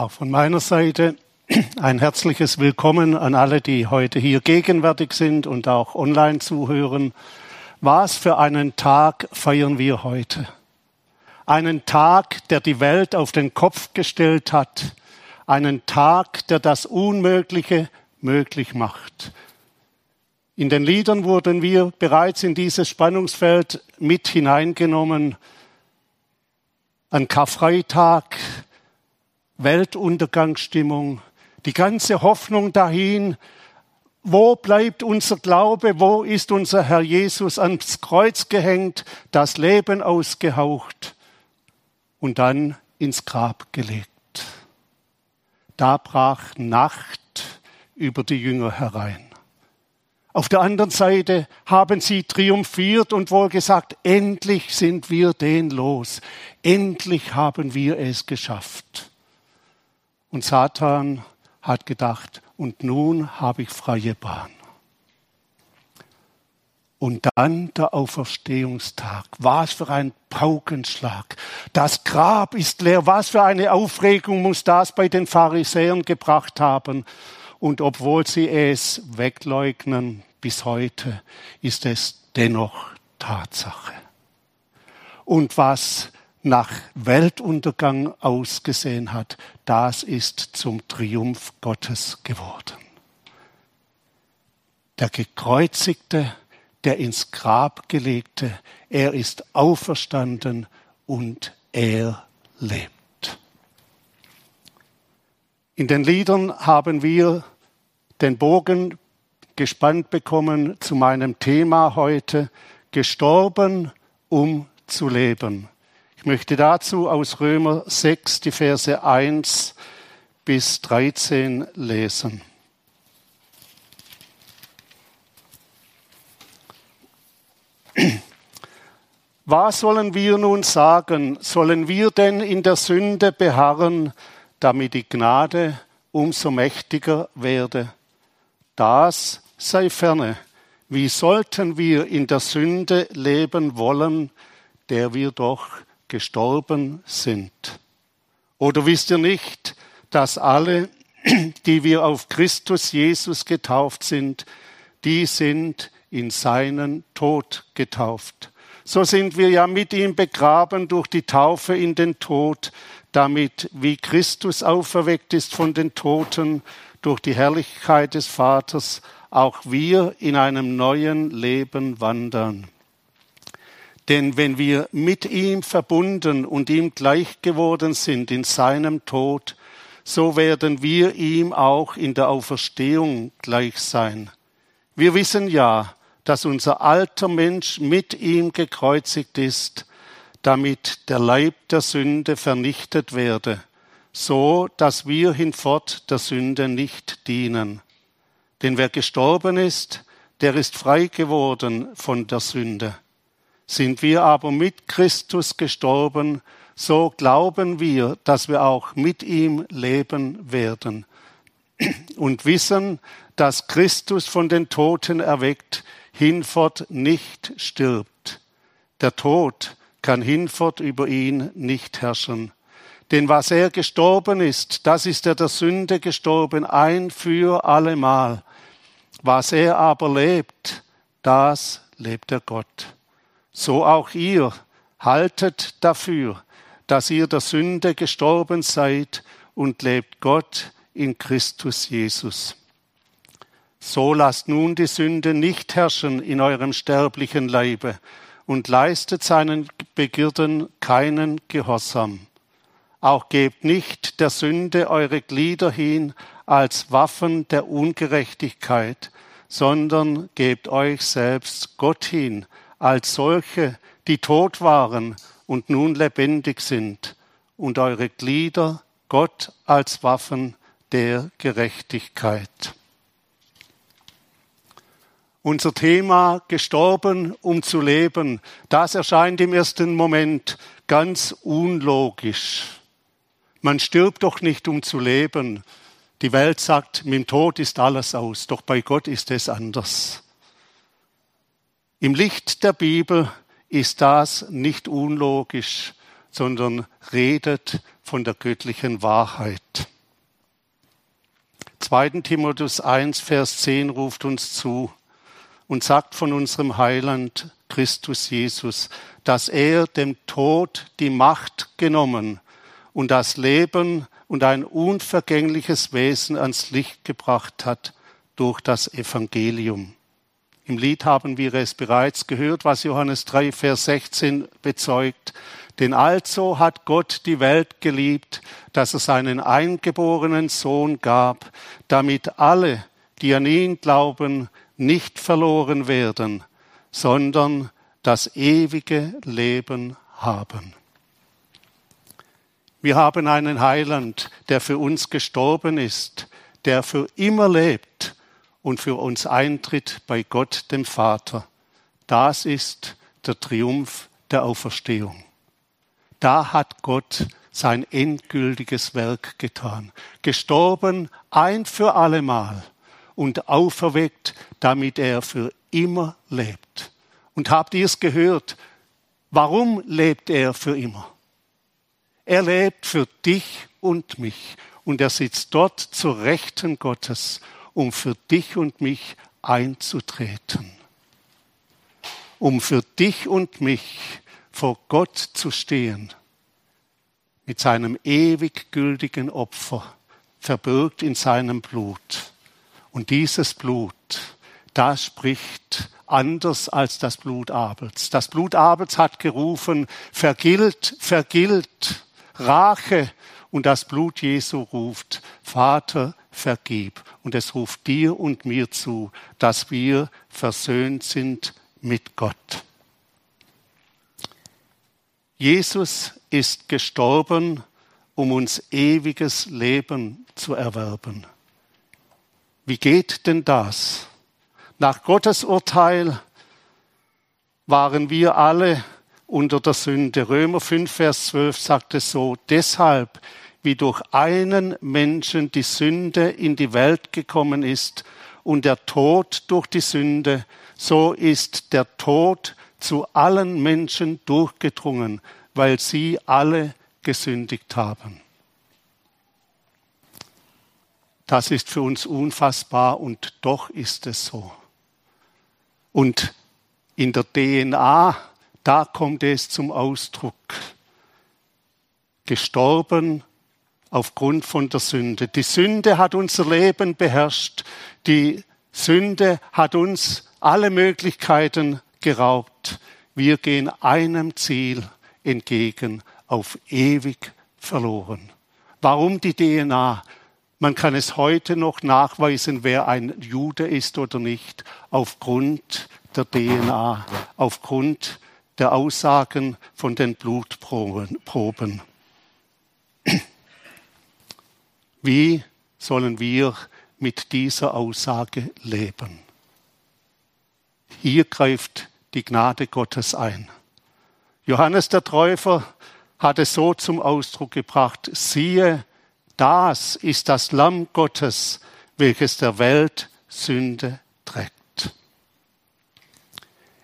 Auch von meiner Seite ein herzliches Willkommen an alle, die heute hier gegenwärtig sind und auch online zuhören. Was für einen Tag feiern wir heute? Einen Tag, der die Welt auf den Kopf gestellt hat. Einen Tag, der das Unmögliche möglich macht. In den Liedern wurden wir bereits in dieses Spannungsfeld mit hineingenommen. An Karfreitag, Weltuntergangsstimmung, die ganze Hoffnung dahin, wo bleibt unser Glaube, wo ist unser Herr Jesus ans Kreuz gehängt, das Leben ausgehaucht und dann ins Grab gelegt. Da brach Nacht über die Jünger herein. Auf der anderen Seite haben sie triumphiert und wohl gesagt, endlich sind wir den los, endlich haben wir es geschafft. Und Satan hat gedacht, und nun habe ich freie Bahn. Und dann der Auferstehungstag. Was für ein Paukenschlag. Das Grab ist leer. Was für eine Aufregung muss das bei den Pharisäern gebracht haben. Und obwohl sie es wegleugnen bis heute, ist es dennoch Tatsache. Und was nach Weltuntergang ausgesehen hat, das ist zum Triumph Gottes geworden. Der gekreuzigte, der ins Grab gelegte, er ist auferstanden und er lebt. In den Liedern haben wir den Bogen gespannt bekommen zu meinem Thema heute, gestorben, um zu leben. Ich möchte dazu aus Römer 6 die Verse 1 bis 13 lesen. Was sollen wir nun sagen? Sollen wir denn in der Sünde beharren, damit die Gnade umso mächtiger werde? Das sei ferne. Wie sollten wir in der Sünde leben wollen, der wir doch gestorben sind. Oder wisst ihr nicht, dass alle, die wir auf Christus Jesus getauft sind, die sind in seinen Tod getauft. So sind wir ja mit ihm begraben durch die Taufe in den Tod, damit wie Christus auferweckt ist von den Toten durch die Herrlichkeit des Vaters, auch wir in einem neuen Leben wandern. Denn wenn wir mit ihm verbunden und ihm gleich geworden sind in seinem Tod, so werden wir ihm auch in der Auferstehung gleich sein. Wir wissen ja, dass unser alter Mensch mit ihm gekreuzigt ist, damit der Leib der Sünde vernichtet werde, so dass wir hinfort der Sünde nicht dienen. Denn wer gestorben ist, der ist frei geworden von der Sünde. Sind wir aber mit Christus gestorben, so glauben wir, dass wir auch mit ihm leben werden und wissen, dass Christus von den Toten erweckt hinfort nicht stirbt. Der Tod kann hinfort über ihn nicht herrschen. Denn was er gestorben ist, das ist er der Sünde gestorben, ein für allemal. Was er aber lebt, das lebt er Gott so auch ihr haltet dafür, dass ihr der Sünde gestorben seid und lebt Gott in Christus Jesus. So lasst nun die Sünde nicht herrschen in eurem sterblichen Leibe und leistet seinen Begierden keinen Gehorsam. Auch gebt nicht der Sünde eure Glieder hin als Waffen der Ungerechtigkeit, sondern gebt euch selbst Gott hin als solche, die tot waren und nun lebendig sind, und eure Glieder Gott als Waffen der Gerechtigkeit. Unser Thema gestorben, um zu leben, das erscheint im ersten Moment ganz unlogisch. Man stirbt doch nicht, um zu leben. Die Welt sagt, mit dem Tod ist alles aus, doch bei Gott ist es anders. Im Licht der Bibel ist das nicht unlogisch, sondern redet von der göttlichen Wahrheit. 2. Timotheus 1, Vers 10 ruft uns zu und sagt von unserem Heiland Christus Jesus, dass er dem Tod die Macht genommen und das Leben und ein unvergängliches Wesen ans Licht gebracht hat durch das Evangelium. Im Lied haben wir es bereits gehört, was Johannes 3, Vers 16 bezeugt. Denn also hat Gott die Welt geliebt, dass er seinen eingeborenen Sohn gab, damit alle, die an ihn glauben, nicht verloren werden, sondern das ewige Leben haben. Wir haben einen Heiland, der für uns gestorben ist, der für immer lebt und für uns eintritt bei Gott dem Vater. Das ist der Triumph der Auferstehung. Da hat Gott sein endgültiges Werk getan, gestorben ein für allemal und auferweckt, damit er für immer lebt. Und habt ihr es gehört? Warum lebt er für immer? Er lebt für dich und mich und er sitzt dort zur Rechten Gottes, um für dich und mich einzutreten, um für dich und mich vor Gott zu stehen, mit seinem ewig gültigen Opfer, verbirgt in seinem Blut. Und dieses Blut, das spricht anders als das Blut Abels. Das Blut Abels hat gerufen, vergilt, vergilt, Rache. Und das Blut Jesu ruft, Vater, vergib. Und es ruft dir und mir zu, dass wir versöhnt sind mit Gott. Jesus ist gestorben, um uns ewiges Leben zu erwerben. Wie geht denn das? Nach Gottes Urteil waren wir alle unter der Sünde. Römer 5, Vers 12 sagt es so, deshalb, wie durch einen Menschen die Sünde in die Welt gekommen ist und der Tod durch die Sünde, so ist der Tod zu allen Menschen durchgedrungen, weil sie alle gesündigt haben. Das ist für uns unfassbar und doch ist es so. Und in der DNA da kommt es zum Ausdruck. Gestorben aufgrund von der Sünde. Die Sünde hat unser Leben beherrscht. Die Sünde hat uns alle Möglichkeiten geraubt. Wir gehen einem Ziel entgegen, auf ewig verloren. Warum die DNA? Man kann es heute noch nachweisen, wer ein Jude ist oder nicht, aufgrund der DNA, aufgrund der Aussagen von den Blutproben. Wie sollen wir mit dieser Aussage leben? Hier greift die Gnade Gottes ein. Johannes der Täufer hat es so zum Ausdruck gebracht, siehe, das ist das Lamm Gottes, welches der Welt Sünde trägt.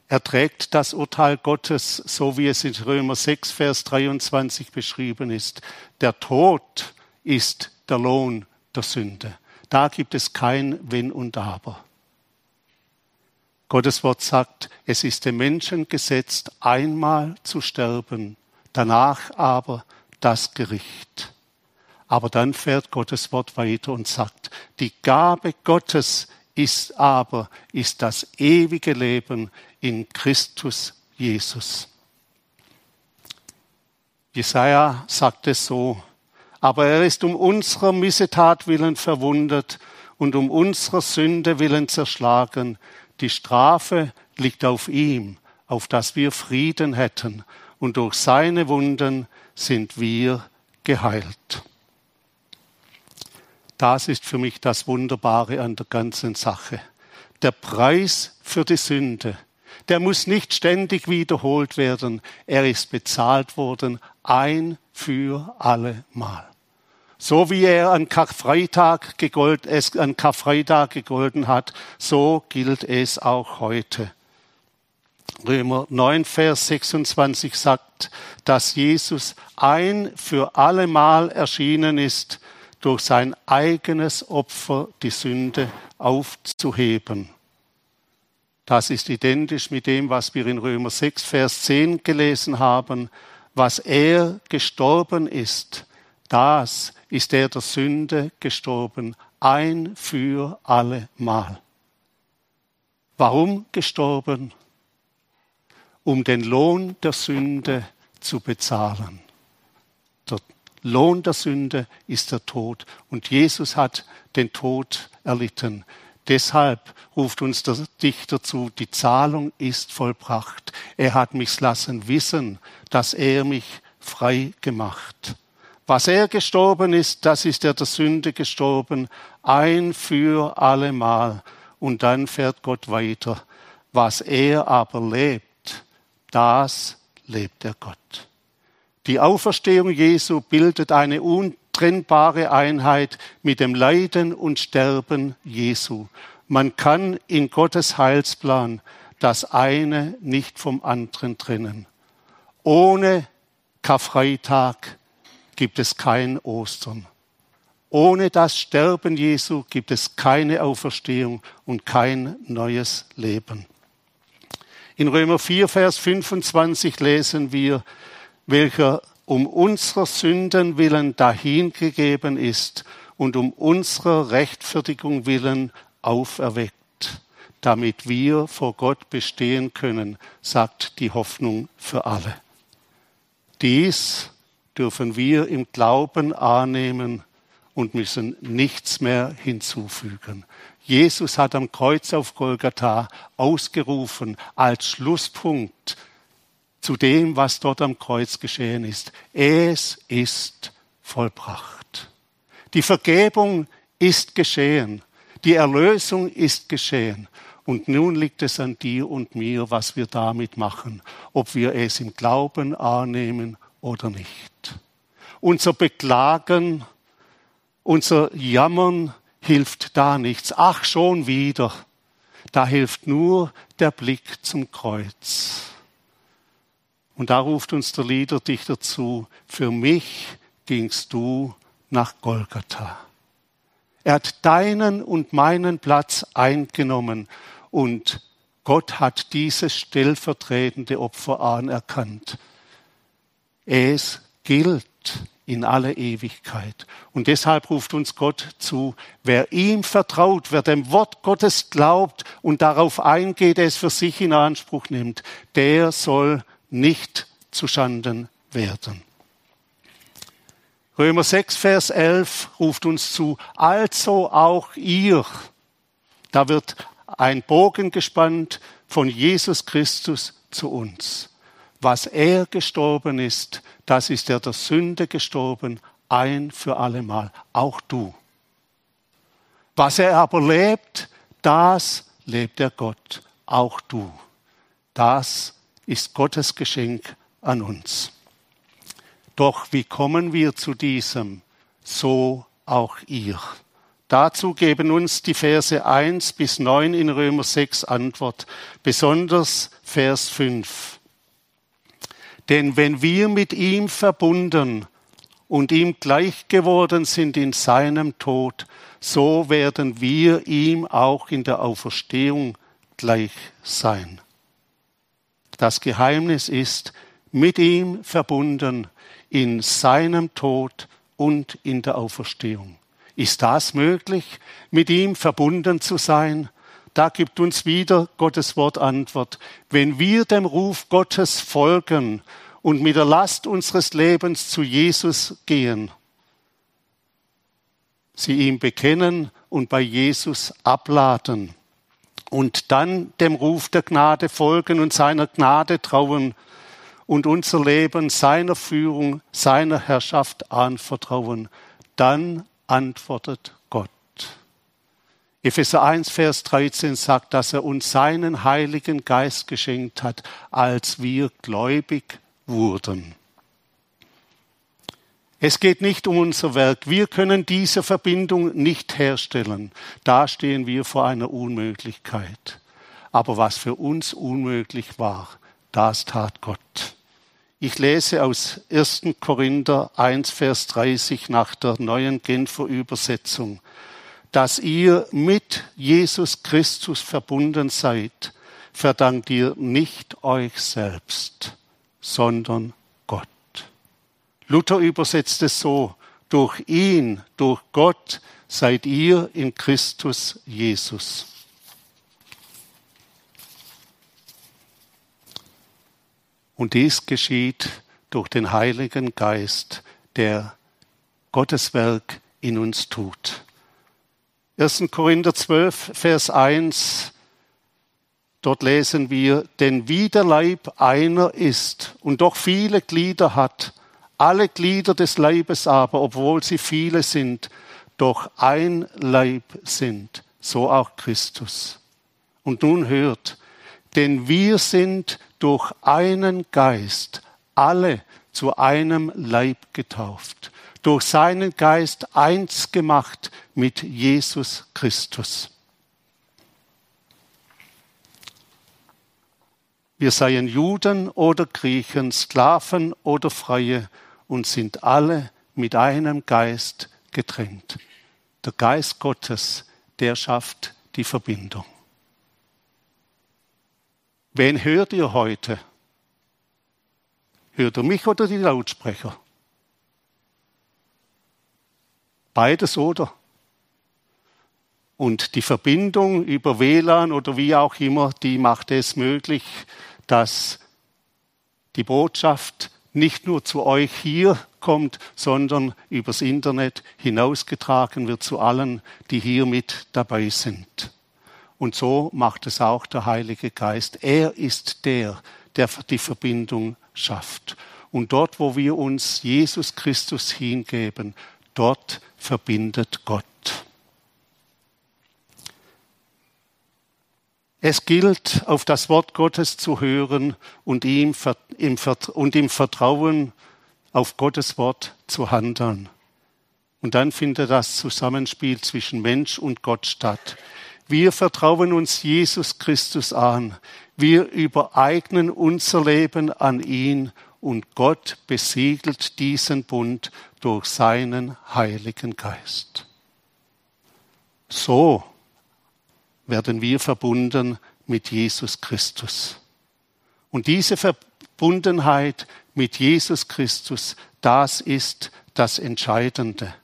Er trägt das Urteil Gottes, so wie es in Römer 6, Vers 23 beschrieben ist. Der Tod ist der Lohn der Sünde. Da gibt es kein Wenn und Aber. Gottes Wort sagt, es ist dem Menschen gesetzt, einmal zu sterben, danach aber das Gericht. Aber dann fährt Gottes Wort weiter und sagt, die Gabe Gottes ist aber, ist das ewige Leben in Christus Jesus. Jesaja sagt es so, aber er ist um unserer Missetat willen verwundet und um unserer Sünde willen zerschlagen. Die Strafe liegt auf ihm, auf dass wir Frieden hätten, und durch seine Wunden sind wir geheilt. Das ist für mich das Wunderbare an der ganzen Sache. Der Preis für die Sünde, der muss nicht ständig wiederholt werden. Er ist bezahlt worden ein für alle Mal. So wie er an Karfreitag, gegolten, es an Karfreitag gegolten hat, so gilt es auch heute. Römer 9, Vers 26 sagt, dass Jesus ein für allemal erschienen ist, durch sein eigenes Opfer die Sünde aufzuheben. Das ist identisch mit dem, was wir in Römer 6, Vers 10 gelesen haben. Was er gestorben ist, das ist er der Sünde gestorben, ein für alle Mal. Warum gestorben? Um den Lohn der Sünde zu bezahlen. Der Lohn der Sünde ist der Tod und Jesus hat den Tod erlitten. Deshalb ruft uns der Dichter zu, die Zahlung ist vollbracht. Er hat mich lassen wissen, dass er mich frei gemacht. Was er gestorben ist, das ist er der Sünde gestorben, ein für allemal. Und dann fährt Gott weiter. Was er aber lebt, das lebt er Gott. Die Auferstehung Jesu bildet eine untrennbare Einheit mit dem Leiden und Sterben Jesu. Man kann in Gottes Heilsplan das eine nicht vom anderen trennen. Ohne Karfreitag gibt es kein Ostern. Ohne das Sterben Jesu gibt es keine Auferstehung und kein neues Leben. In Römer 4, Vers 25 lesen wir, welcher um unserer Sünden willen dahingegeben ist und um unserer Rechtfertigung willen auferweckt, damit wir vor Gott bestehen können, sagt die Hoffnung für alle. Dies dürfen wir im Glauben annehmen und müssen nichts mehr hinzufügen. Jesus hat am Kreuz auf Golgatha ausgerufen als Schlusspunkt zu dem, was dort am Kreuz geschehen ist. Es ist vollbracht. Die Vergebung ist geschehen. Die Erlösung ist geschehen. Und nun liegt es an dir und mir, was wir damit machen, ob wir es im Glauben annehmen oder nicht. Unser Beklagen, unser Jammern hilft da nichts. Ach, schon wieder. Da hilft nur der Blick zum Kreuz. Und da ruft uns der Liederdichter zu, für mich gingst du nach Golgatha. Er hat deinen und meinen Platz eingenommen und Gott hat dieses stellvertretende Opfer anerkannt. Es gilt in alle Ewigkeit. Und deshalb ruft uns Gott zu, wer ihm vertraut, wer dem Wort Gottes glaubt und darauf eingeht, es für sich in Anspruch nimmt, der soll nicht zu Schanden werden. Römer 6, Vers 11 ruft uns zu, also auch ihr. Da wird ein Bogen gespannt von Jesus Christus zu uns was er gestorben ist, das ist er der Sünde gestorben, ein für allemal, auch du. Was er aber lebt, das lebt er Gott, auch du. Das ist Gottes Geschenk an uns. Doch wie kommen wir zu diesem? So auch ihr. Dazu geben uns die Verse 1 bis 9 in Römer 6 Antwort, besonders Vers 5. Denn wenn wir mit ihm verbunden und ihm gleich geworden sind in seinem Tod, so werden wir ihm auch in der Auferstehung gleich sein. Das Geheimnis ist, mit ihm verbunden in seinem Tod und in der Auferstehung. Ist das möglich, mit ihm verbunden zu sein? Da gibt uns wieder Gottes Wort Antwort. Wenn wir dem Ruf Gottes folgen und mit der Last unseres Lebens zu Jesus gehen, sie ihm bekennen und bei Jesus abladen und dann dem Ruf der Gnade folgen und seiner Gnade trauen und unser Leben seiner Führung, seiner Herrschaft anvertrauen, dann antwortet. Epheser 1, Vers 13 sagt, dass er uns seinen Heiligen Geist geschenkt hat, als wir gläubig wurden. Es geht nicht um unser Werk. Wir können diese Verbindung nicht herstellen. Da stehen wir vor einer Unmöglichkeit. aber was für uns unmöglich war, das tat Gott. Ich lese aus 1. Korinther 1, Vers 30 nach der neuen Genfer Übersetzung, dass ihr mit Jesus Christus verbunden seid, verdankt ihr nicht euch selbst, sondern Gott. Luther übersetzt es so, durch ihn, durch Gott seid ihr in Christus Jesus. Und dies geschieht durch den Heiligen Geist, der Gottes Werk in uns tut. 1. Korinther 12, Vers 1, dort lesen wir, denn wie der Leib einer ist und doch viele Glieder hat, alle Glieder des Leibes aber, obwohl sie viele sind, doch ein Leib sind, so auch Christus. Und nun hört, denn wir sind durch einen Geist alle zu einem Leib getauft, durch seinen Geist eins gemacht mit Jesus Christus. Wir seien Juden oder Griechen, Sklaven oder Freie und sind alle mit einem Geist getrennt. Der Geist Gottes, der schafft die Verbindung. Wen hört ihr heute? Hört ihr mich oder die Lautsprecher? Beides oder? Und die Verbindung über WLAN oder wie auch immer, die macht es möglich, dass die Botschaft nicht nur zu euch hier kommt, sondern übers Internet hinausgetragen wird zu allen, die hier mit dabei sind. Und so macht es auch der Heilige Geist. Er ist der, der die Verbindung schafft. Und dort, wo wir uns Jesus Christus hingeben, dort verbindet Gott. Es gilt, auf das Wort Gottes zu hören und ihm, und im Vertrauen auf Gottes Wort zu handeln. Und dann findet das Zusammenspiel zwischen Mensch und Gott statt. Wir vertrauen uns Jesus Christus an. Wir übereignen unser Leben an ihn und Gott besiegelt diesen Bund durch seinen Heiligen Geist. So werden wir verbunden mit Jesus Christus. Und diese Verbundenheit mit Jesus Christus, das ist das Entscheidende.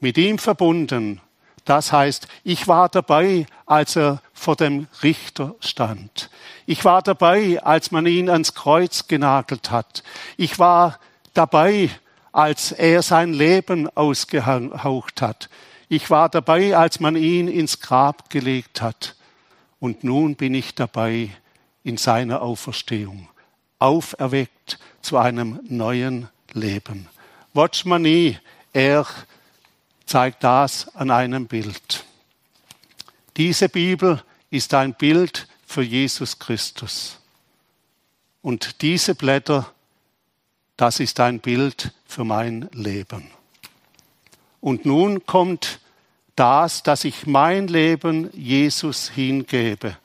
Mit ihm verbunden das heißt, ich war dabei, als er vor dem Richter stand. Ich war dabei, als man ihn ans Kreuz genagelt hat. Ich war dabei, als er sein Leben ausgehaucht hat. Ich war dabei, als man ihn ins Grab gelegt hat. Und nun bin ich dabei in seiner Auferstehung, auferweckt zu einem neuen Leben. Watch man nie, er zeigt das an einem Bild. Diese Bibel ist ein Bild für Jesus Christus. Und diese Blätter, das ist ein Bild für mein Leben. Und nun kommt das, dass ich mein Leben Jesus hingebe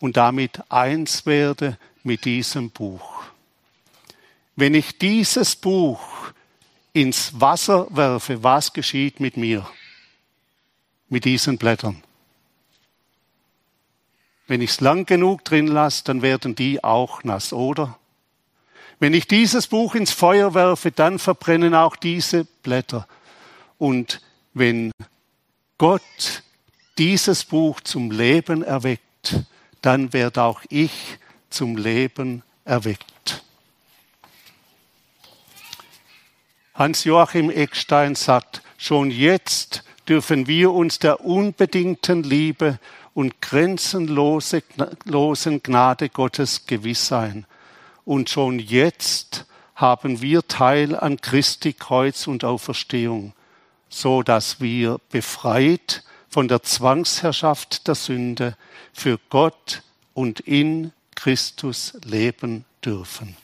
und damit eins werde mit diesem Buch. Wenn ich dieses Buch ins Wasser werfe, was geschieht mit mir? Mit diesen Blättern. Wenn ich es lang genug drin lasse, dann werden die auch nass, oder? Wenn ich dieses Buch ins Feuer werfe, dann verbrennen auch diese Blätter. Und wenn Gott dieses Buch zum Leben erweckt, dann werde auch ich zum Leben erweckt. Hans-Joachim Eckstein sagt, schon jetzt dürfen wir uns der unbedingten Liebe und grenzenlosen Gnade Gottes gewiss sein. Und schon jetzt haben wir Teil an Christi Kreuz und Auferstehung, so dass wir befreit von der Zwangsherrschaft der Sünde für Gott und in Christus leben dürfen.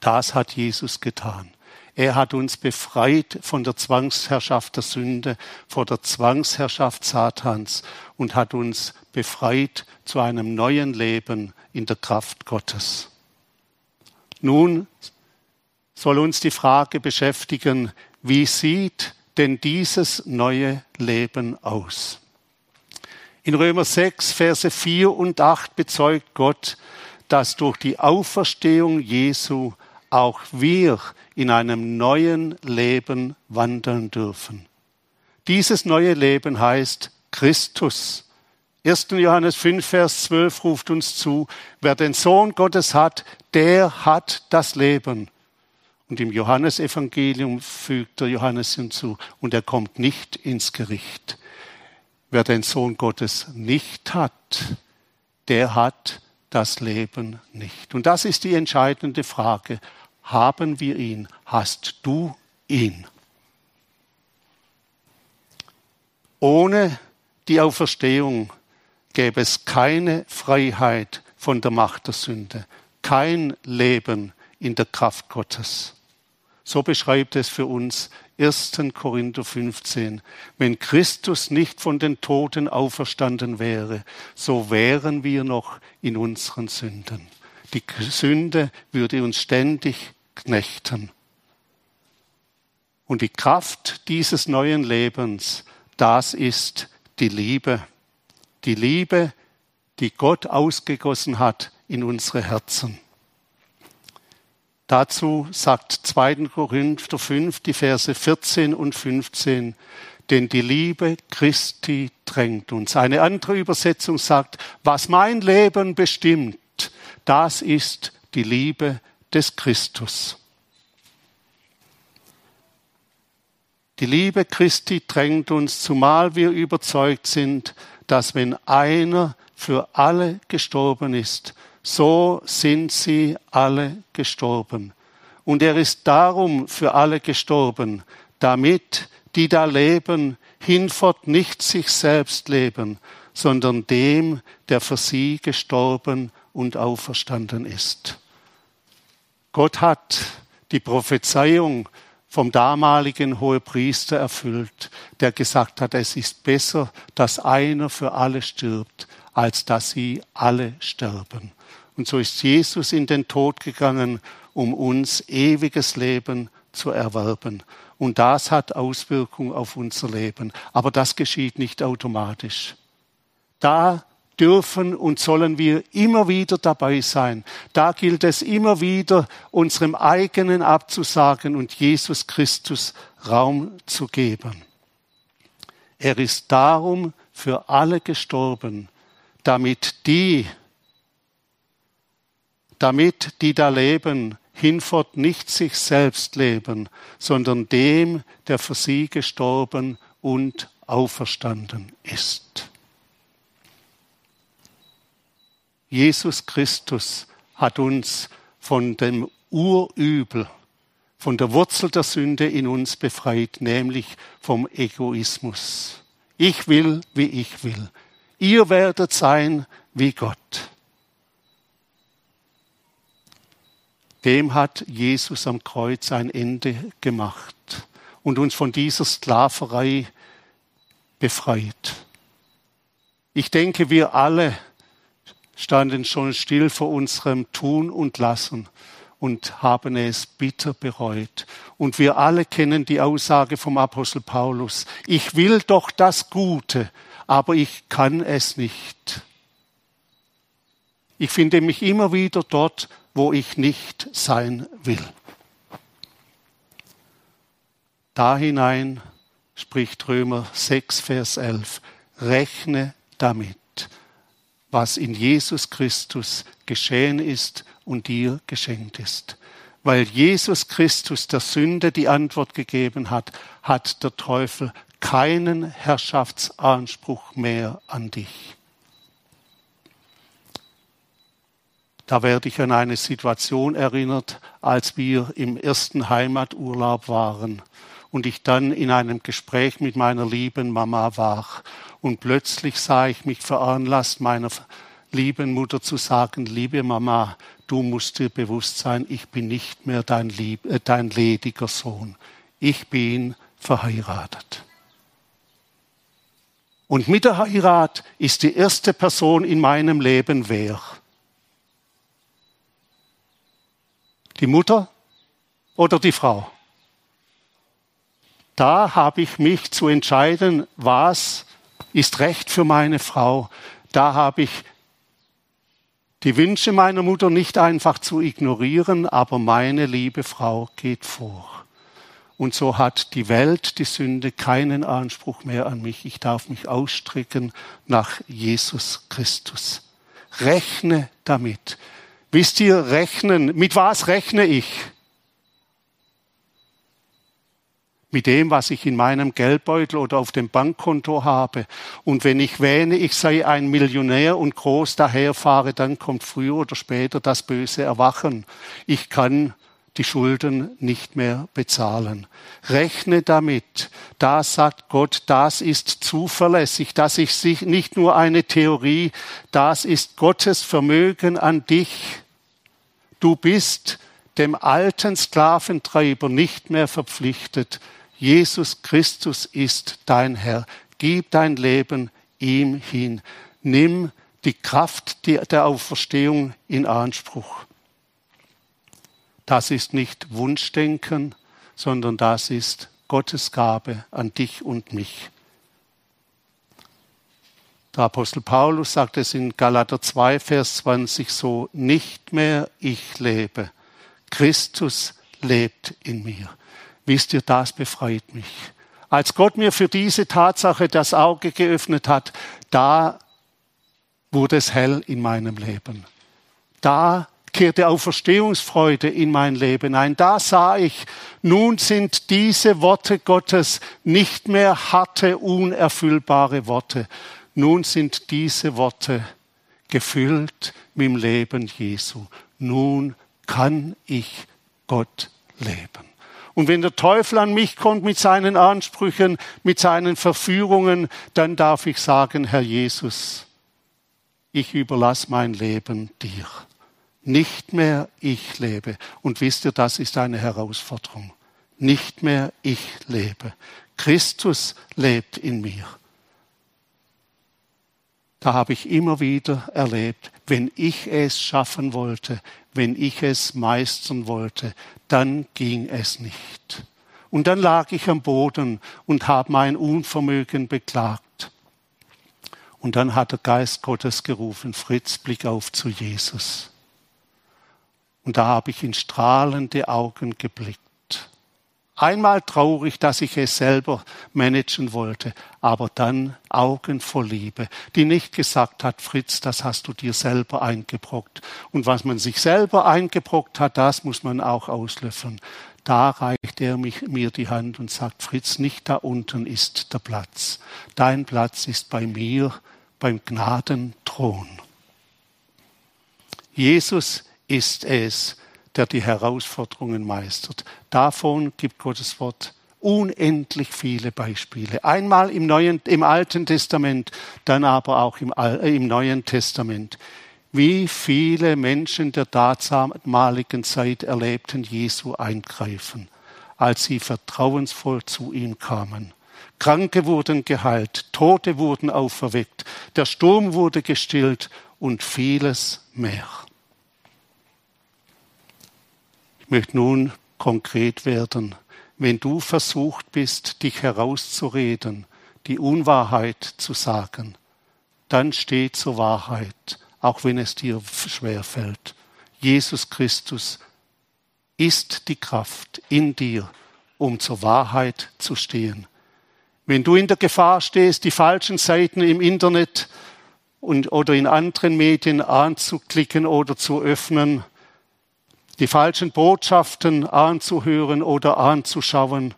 Das hat Jesus getan. Er hat uns befreit von der Zwangsherrschaft der Sünde, vor der Zwangsherrschaft Satans und hat uns befreit zu einem neuen Leben in der Kraft Gottes. Nun soll uns die Frage beschäftigen, wie sieht denn dieses neue Leben aus? In Römer 6, Verse 4 und 8 bezeugt Gott, dass durch die Auferstehung Jesu auch wir in einem neuen Leben wandeln dürfen. Dieses neue Leben heißt Christus. 1. Johannes 5, Vers 12 ruft uns zu, wer den Sohn Gottes hat, der hat das Leben. Und im Johannesevangelium fügt der Johannes hinzu, und er kommt nicht ins Gericht. Wer den Sohn Gottes nicht hat, der hat das Leben nicht. Und das ist die entscheidende Frage. Haben wir ihn? Hast du ihn? Ohne die Auferstehung gäbe es keine Freiheit von der Macht der Sünde, kein Leben in der Kraft Gottes. So beschreibt es für uns 1. Korinther 15. Wenn Christus nicht von den Toten auferstanden wäre, so wären wir noch in unseren Sünden. Die Sünde würde uns ständig knechten. Und die Kraft dieses neuen Lebens, das ist die Liebe. Die Liebe, die Gott ausgegossen hat in unsere Herzen. Dazu sagt 2. Korinther 5, die Verse 14 und 15, denn die Liebe Christi drängt uns. Eine andere Übersetzung sagt, was mein Leben bestimmt, das ist die Liebe des Christus. Die Liebe Christi drängt uns, zumal wir überzeugt sind, dass wenn einer für alle gestorben ist, so sind sie alle gestorben. Und er ist darum für alle gestorben, damit die da leben, hinfort nicht sich selbst leben, sondern dem, der für sie gestorben und auferstanden ist. Gott hat die Prophezeiung vom damaligen Hohepriester erfüllt, der gesagt hat, es ist besser, dass einer für alle stirbt, als dass sie alle sterben. Und so ist Jesus in den Tod gegangen, um uns ewiges Leben zu erwerben. Und das hat Auswirkungen auf unser Leben. Aber das geschieht nicht automatisch. Da dürfen und sollen wir immer wieder dabei sein. Da gilt es immer wieder, unserem eigenen abzusagen und Jesus Christus Raum zu geben. Er ist darum für alle gestorben, damit die, damit die da leben, hinfort nicht sich selbst leben, sondern dem, der für sie gestorben und auferstanden ist. Jesus Christus hat uns von dem Urübel, von der Wurzel der Sünde in uns befreit, nämlich vom Egoismus. Ich will, wie ich will. Ihr werdet sein wie Gott. dem hat Jesus am Kreuz ein Ende gemacht und uns von dieser Sklaverei befreit. Ich denke, wir alle standen schon still vor unserem Tun und Lassen und haben es bitter bereut. Und wir alle kennen die Aussage vom Apostel Paulus, ich will doch das Gute, aber ich kann es nicht. Ich finde mich immer wieder dort, wo ich nicht sein will. Da hinein spricht Römer 6, Vers 11, rechne damit, was in Jesus Christus geschehen ist und dir geschenkt ist. Weil Jesus Christus der Sünde die Antwort gegeben hat, hat der Teufel keinen Herrschaftsanspruch mehr an dich. Da werde ich an eine Situation erinnert, als wir im ersten Heimaturlaub waren und ich dann in einem Gespräch mit meiner lieben Mama war. Und plötzlich sah ich mich veranlasst, meiner lieben Mutter zu sagen, liebe Mama, du musst dir bewusst sein, ich bin nicht mehr dein, lieb, äh, dein lediger Sohn. Ich bin verheiratet. Und mit der Heirat ist die erste Person in meinem Leben wer? Die Mutter oder die Frau? Da habe ich mich zu entscheiden, was ist recht für meine Frau. Da habe ich die Wünsche meiner Mutter nicht einfach zu ignorieren, aber meine liebe Frau geht vor. Und so hat die Welt, die Sünde, keinen Anspruch mehr an mich. Ich darf mich ausstrecken nach Jesus Christus. Rechne damit. Wisst ihr, rechnen, mit was rechne ich? Mit dem, was ich in meinem Geldbeutel oder auf dem Bankkonto habe. Und wenn ich wähne, ich sei ein Millionär und groß daherfahre, dann kommt früher oder später das böse Erwachen. Ich kann die Schulden nicht mehr bezahlen. Rechne damit. Da sagt Gott, das ist zuverlässig. Das ist nicht nur eine Theorie. Das ist Gottes Vermögen an dich. Du bist dem alten Sklaventreiber nicht mehr verpflichtet. Jesus Christus ist dein Herr. Gib dein Leben ihm hin. Nimm die Kraft der Auferstehung in Anspruch. Das ist nicht Wunschdenken, sondern das ist Gottes Gabe an dich und mich. Der Apostel Paulus sagt es in Galater 2, Vers 20 so, nicht mehr ich lebe, Christus lebt in mir. Wisst ihr, das befreit mich. Als Gott mir für diese Tatsache das Auge geöffnet hat, da wurde es hell in meinem Leben. Da kehrte Auferstehungsfreude in mein Leben ein. Da sah ich, nun sind diese Worte Gottes nicht mehr harte, unerfüllbare Worte. Nun sind diese Worte gefüllt mit dem Leben Jesu. Nun kann ich Gott leben. Und wenn der Teufel an mich kommt mit seinen Ansprüchen, mit seinen Verführungen, dann darf ich sagen, Herr Jesus, ich überlasse mein Leben dir. Nicht mehr ich lebe. Und wisst ihr, das ist eine Herausforderung. Nicht mehr ich lebe. Christus lebt in mir. Da habe ich immer wieder erlebt, wenn ich es schaffen wollte, wenn ich es meistern wollte, dann ging es nicht. Und dann lag ich am Boden und habe mein Unvermögen beklagt. Und dann hat der Geist Gottes gerufen, Fritz, blick auf zu Jesus. Und da habe ich in strahlende Augen geblickt. Einmal traurig, dass ich es selber managen wollte, aber dann Augen voll Liebe, die nicht gesagt hat, Fritz, das hast du dir selber eingebrockt. Und was man sich selber eingebrockt hat, das muss man auch auslöffeln. Da reicht er mich, mir die Hand und sagt, Fritz, nicht da unten ist der Platz. Dein Platz ist bei mir, beim Gnadenthron. Jesus ist es, der die Herausforderungen meistert. Davon gibt Gottes Wort unendlich viele Beispiele. Einmal im, Neuen, im Alten Testament, dann aber auch im, äh, im Neuen Testament. Wie viele Menschen der damaligen Zeit erlebten Jesu eingreifen, als sie vertrauensvoll zu ihm kamen. Kranke wurden geheilt, Tote wurden auferweckt, der Sturm wurde gestillt und vieles mehr. Ich möchte nun konkret werden. Wenn du versucht bist, dich herauszureden, die Unwahrheit zu sagen, dann steh zur Wahrheit, auch wenn es dir schwer fällt. Jesus Christus ist die Kraft in dir, um zur Wahrheit zu stehen. Wenn du in der Gefahr stehst, die falschen Seiten im Internet und, oder in anderen Medien anzuklicken oder zu öffnen, die falschen Botschaften anzuhören oder anzuschauen,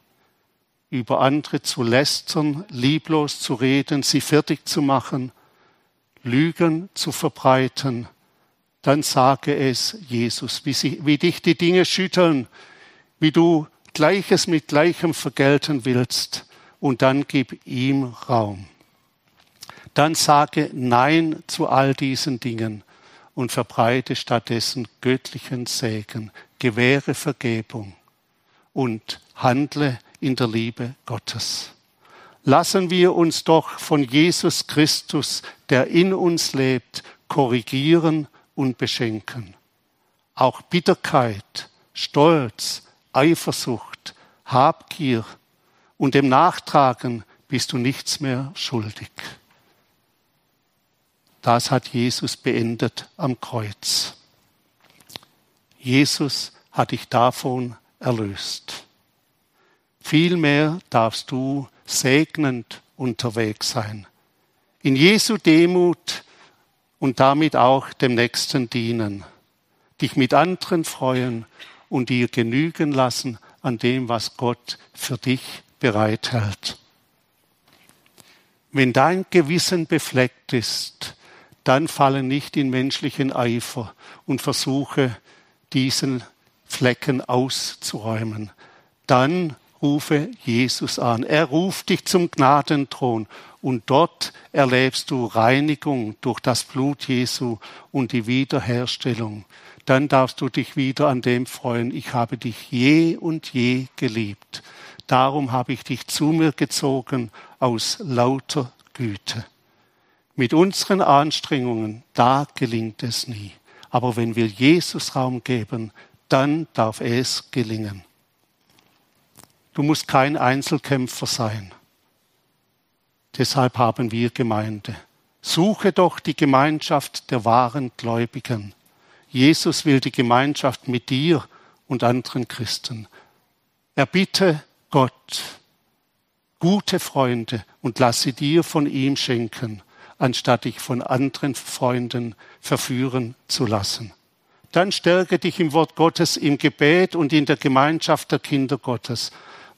über andere zu lästern, lieblos zu reden, sie fertig zu machen, Lügen zu verbreiten, dann sage es Jesus, wie, sie, wie dich die Dinge schütteln, wie du Gleiches mit Gleichem vergelten willst, und dann gib ihm Raum. Dann sage Nein zu all diesen Dingen und verbreite stattdessen göttlichen Segen, gewähre Vergebung und handle in der Liebe Gottes. Lassen wir uns doch von Jesus Christus, der in uns lebt, korrigieren und beschenken. Auch Bitterkeit, Stolz, Eifersucht, Habgier und dem Nachtragen bist du nichts mehr schuldig. Das hat Jesus beendet am Kreuz. Jesus hat dich davon erlöst. Vielmehr darfst du segnend unterwegs sein. In Jesu Demut und damit auch dem Nächsten dienen. Dich mit anderen freuen und dir genügen lassen an dem, was Gott für dich bereithält. Wenn dein Gewissen befleckt ist, dann falle nicht in menschlichen Eifer und versuche, diesen Flecken auszuräumen. Dann rufe Jesus an. Er ruft dich zum Gnadenthron und dort erlebst du Reinigung durch das Blut Jesu und die Wiederherstellung. Dann darfst du dich wieder an dem freuen, ich habe dich je und je geliebt. Darum habe ich dich zu mir gezogen aus lauter Güte. Mit unseren Anstrengungen, da gelingt es nie. Aber wenn wir Jesus Raum geben, dann darf es gelingen. Du musst kein Einzelkämpfer sein. Deshalb haben wir Gemeinde. Suche doch die Gemeinschaft der wahren Gläubigen. Jesus will die Gemeinschaft mit dir und anderen Christen. Erbitte Gott gute Freunde und lass sie dir von ihm schenken anstatt dich von anderen Freunden verführen zu lassen. Dann stärke dich im Wort Gottes, im Gebet und in der Gemeinschaft der Kinder Gottes,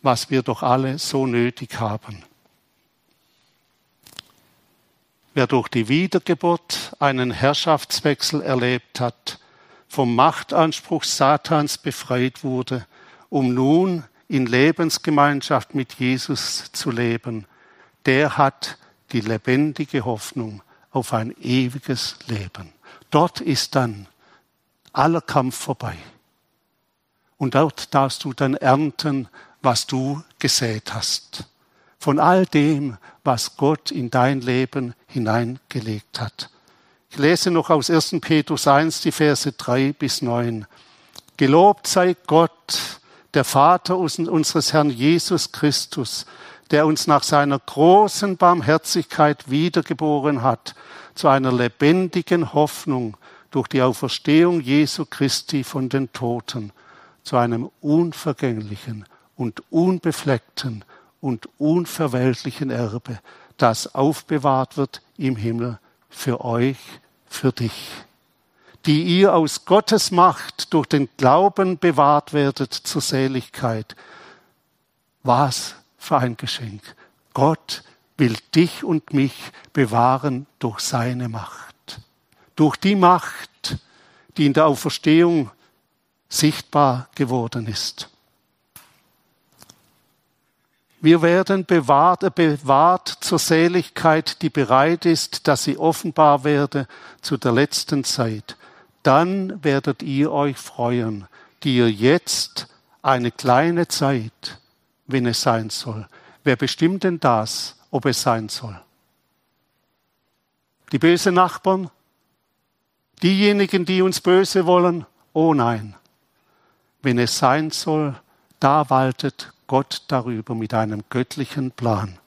was wir doch alle so nötig haben. Wer durch die Wiedergeburt einen Herrschaftswechsel erlebt hat, vom Machtanspruch Satans befreit wurde, um nun in Lebensgemeinschaft mit Jesus zu leben, der hat die lebendige Hoffnung auf ein ewiges Leben. Dort ist dann aller Kampf vorbei. Und dort darfst du dann ernten, was du gesät hast. Von all dem, was Gott in dein Leben hineingelegt hat. Ich lese noch aus 1. Petrus 1 die Verse 3 bis 9. Gelobt sei Gott, der Vater unseres Herrn Jesus Christus, der uns nach seiner großen Barmherzigkeit wiedergeboren hat zu einer lebendigen Hoffnung durch die Auferstehung Jesu Christi von den Toten, zu einem unvergänglichen und unbefleckten und unverweltlichen Erbe, das aufbewahrt wird im Himmel für euch, für dich, die ihr aus Gottes Macht durch den Glauben bewahrt werdet zur Seligkeit. Was für ein Geschenk. Gott will dich und mich bewahren durch seine Macht. Durch die Macht, die in der Auferstehung sichtbar geworden ist. Wir werden bewahrt, bewahrt zur Seligkeit, die bereit ist, dass sie offenbar werde zu der letzten Zeit. Dann werdet ihr euch freuen, die ihr jetzt eine kleine Zeit wenn es sein soll. Wer bestimmt denn das, ob es sein soll? Die bösen Nachbarn? Diejenigen, die uns böse wollen? Oh nein. Wenn es sein soll, da waltet Gott darüber mit einem göttlichen Plan.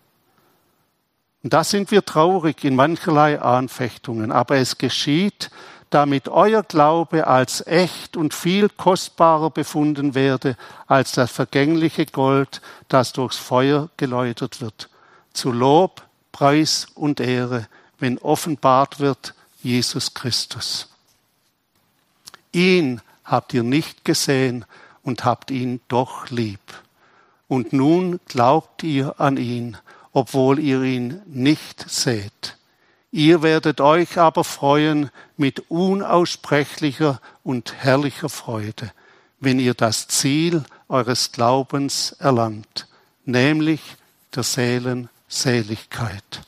Und da sind wir traurig in mancherlei Anfechtungen, aber es geschieht, damit euer Glaube als echt und viel kostbarer befunden werde als das vergängliche Gold, das durchs Feuer geläutert wird. Zu Lob, Preis und Ehre, wenn offenbart wird Jesus Christus. Ihn habt ihr nicht gesehen und habt ihn doch lieb. Und nun glaubt ihr an ihn, obwohl ihr ihn nicht seht. Ihr werdet euch aber freuen mit unaussprechlicher und herrlicher Freude, wenn ihr das Ziel eures Glaubens erlangt, nämlich der Seelenseligkeit.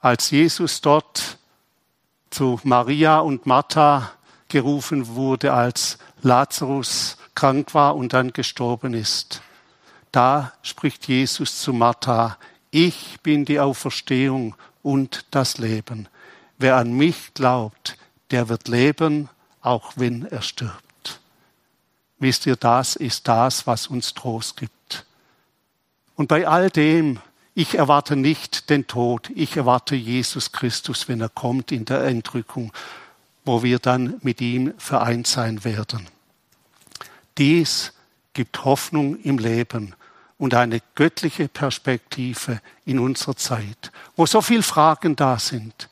Als Jesus dort zu Maria und Martha gerufen wurde, als Lazarus krank war und dann gestorben ist. Da spricht Jesus zu Martha, ich bin die Auferstehung und das Leben. Wer an mich glaubt, der wird leben, auch wenn er stirbt. Wisst ihr, das ist das, was uns Trost gibt. Und bei all dem, ich erwarte nicht den Tod, ich erwarte Jesus Christus, wenn er kommt in der Entrückung, wo wir dann mit ihm vereint sein werden. Dies gibt Hoffnung im Leben und eine göttliche Perspektive in unserer Zeit, wo so viele Fragen da sind,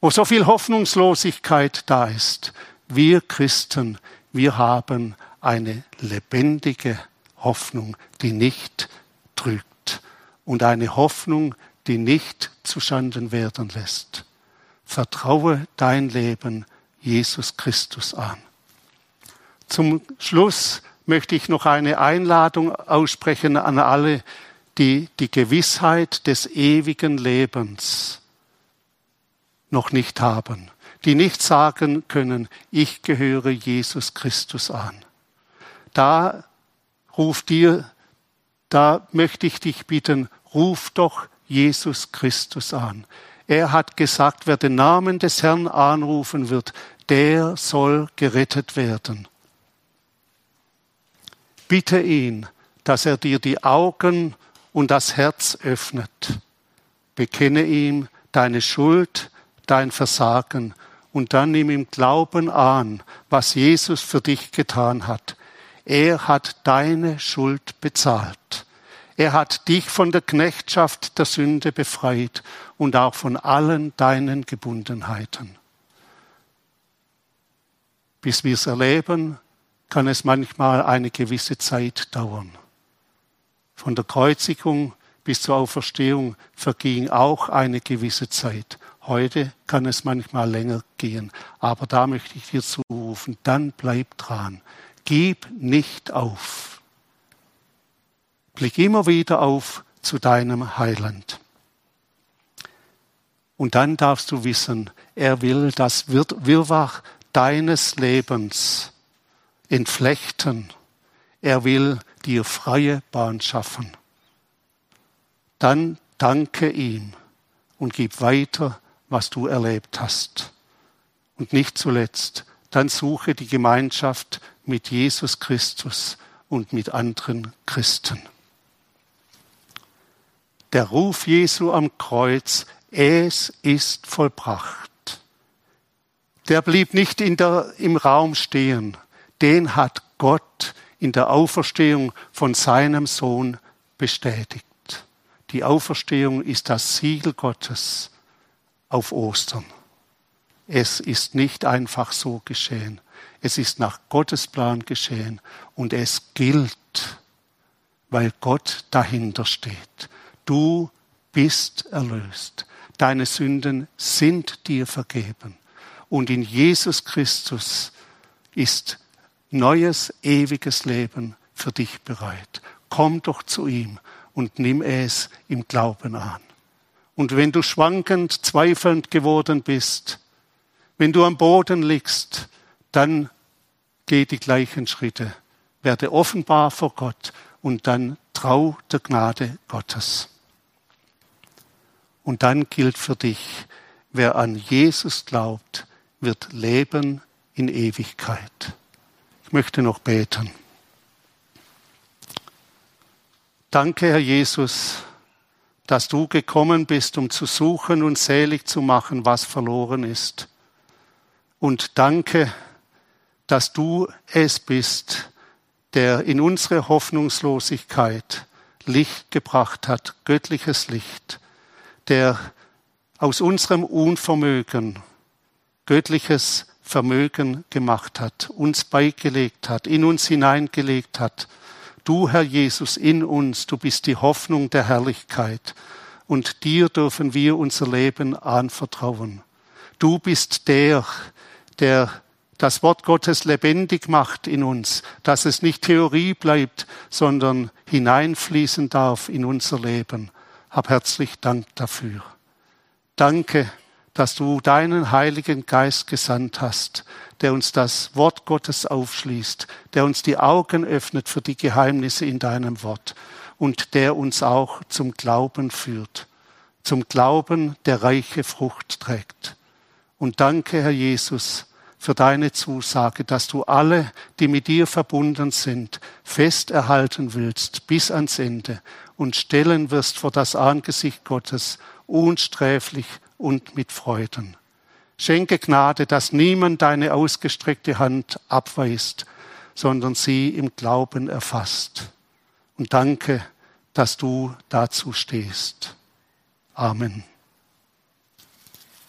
wo so viel Hoffnungslosigkeit da ist. Wir Christen, wir haben eine lebendige Hoffnung, die nicht trügt und eine Hoffnung, die nicht zuschanden werden lässt. Vertraue dein Leben Jesus Christus an. Zum Schluss möchte ich noch eine Einladung aussprechen an alle, die die Gewissheit des ewigen Lebens noch nicht haben, die nicht sagen können, ich gehöre Jesus Christus an. Da ruft dir, da möchte ich dich bitten, ruf doch Jesus Christus an. Er hat gesagt, wer den Namen des Herrn anrufen wird, der soll gerettet werden. Bitte ihn, dass er dir die Augen und das Herz öffnet. Bekenne ihm deine Schuld, dein Versagen und dann nimm im Glauben an, was Jesus für dich getan hat. Er hat deine Schuld bezahlt. Er hat dich von der Knechtschaft der Sünde befreit und auch von allen deinen Gebundenheiten. Bis wir es erleben, kann es manchmal eine gewisse Zeit dauern. Von der Kreuzigung bis zur Auferstehung verging auch eine gewisse Zeit. Heute kann es manchmal länger gehen, aber da möchte ich dir zurufen, dann bleib dran. Gib nicht auf. Blick immer wieder auf zu deinem Heiland. Und dann darfst du wissen, er will das Wirrwarr deines Lebens entflechten. Er will dir freie Bahn schaffen. Dann danke ihm und gib weiter was du erlebt hast. Und nicht zuletzt, dann suche die Gemeinschaft mit Jesus Christus und mit anderen Christen. Der Ruf Jesu am Kreuz, es ist vollbracht. Der blieb nicht der, im Raum stehen. Den hat Gott in der Auferstehung von seinem Sohn bestätigt. Die Auferstehung ist das Siegel Gottes auf Ostern. Es ist nicht einfach so geschehen. Es ist nach Gottes Plan geschehen und es gilt, weil Gott dahinter steht. Du bist erlöst. Deine Sünden sind dir vergeben. Und in Jesus Christus ist neues, ewiges Leben für dich bereit. Komm doch zu ihm und nimm es im Glauben an. Und wenn du schwankend, zweifelnd geworden bist, wenn du am Boden liegst, dann geh die gleichen Schritte. Werde offenbar vor Gott und dann trau der Gnade Gottes. Und dann gilt für dich, wer an Jesus glaubt, wird leben in Ewigkeit. Möchte noch beten. Danke, Herr Jesus, dass du gekommen bist, um zu suchen und selig zu machen, was verloren ist. Und danke, dass du es bist, der in unsere Hoffnungslosigkeit Licht gebracht hat, göttliches Licht, der aus unserem Unvermögen göttliches Vermögen gemacht hat, uns beigelegt hat, in uns hineingelegt hat, Du, Herr Jesus, in uns, du bist die Hoffnung der Herrlichkeit und dir dürfen wir unser Leben anvertrauen. Du bist der, der das Wort Gottes lebendig macht in uns, dass es nicht Theorie bleibt, sondern hineinfließen darf in unser Leben. Hab herzlich Dank dafür. Danke, dass du deinen Heiligen Geist gesandt hast, der uns das Wort Gottes aufschließt, der uns die Augen öffnet für die Geheimnisse in deinem Wort und der uns auch zum Glauben führt, zum Glauben, der reiche Frucht trägt. Und danke, Herr Jesus, für deine Zusage, dass du alle, die mit dir verbunden sind, fest erhalten willst bis ans Ende und stellen wirst vor das Angesicht Gottes, unsträflich und mit Freuden. Schenke Gnade, dass niemand deine ausgestreckte Hand abweist, sondern sie im Glauben erfasst. Und danke, dass du dazu stehst. Amen.